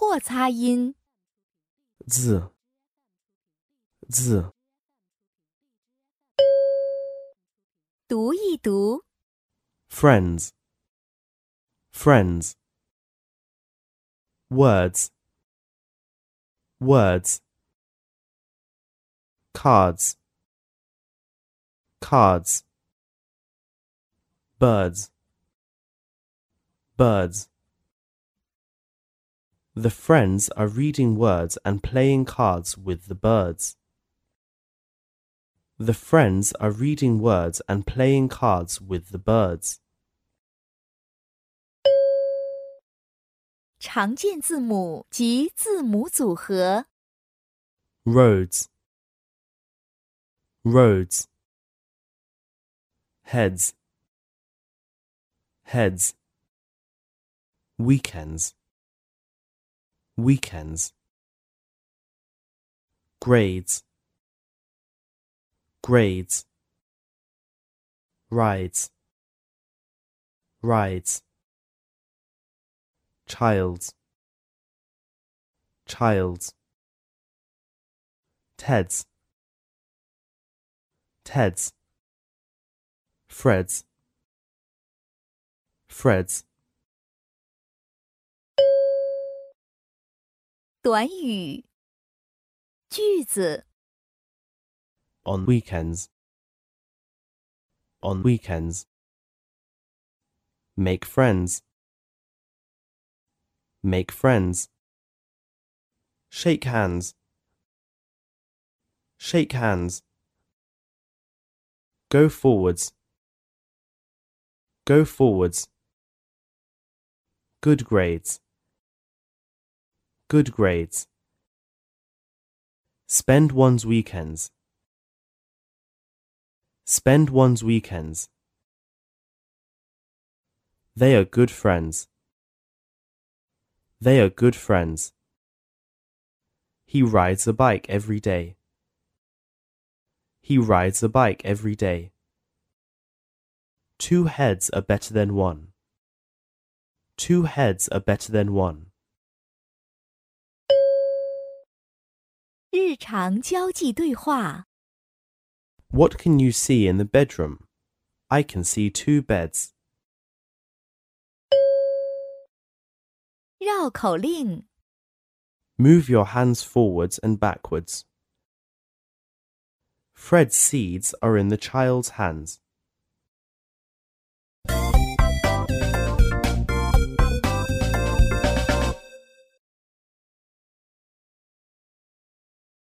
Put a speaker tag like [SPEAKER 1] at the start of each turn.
[SPEAKER 1] 或擦音。
[SPEAKER 2] 字字
[SPEAKER 1] 读一读。
[SPEAKER 2] friends friends words words cards cards birds birds the friends are reading words and playing cards with the birds. The friends are reading words and playing cards with the birds.
[SPEAKER 1] 常见字母及字母组合。
[SPEAKER 2] roads roads heads heads weekends weekends. Grades. Grades. Rides. Rides. Childs. Childs. Ted's, Ted's, Fred's, Fred's,
[SPEAKER 1] 短语。句子。
[SPEAKER 2] on weekends, on weekends. Make friends, make friends. Shake hands, shake hands. Go forwards, go forwards. Good grades, good grades. Spend one's weekends. Spend one's weekends. They are good friends. They are good friends. He rides a bike every day. He rides a bike every day. Two heads are better than one. Two heads are better than one.
[SPEAKER 1] 日常交际对话。
[SPEAKER 2] What can you see in the bedroom? I can see two beds.
[SPEAKER 1] 绕口令。
[SPEAKER 2] Move your hands forwards and backwards. Fred's seeds are in the child's hands.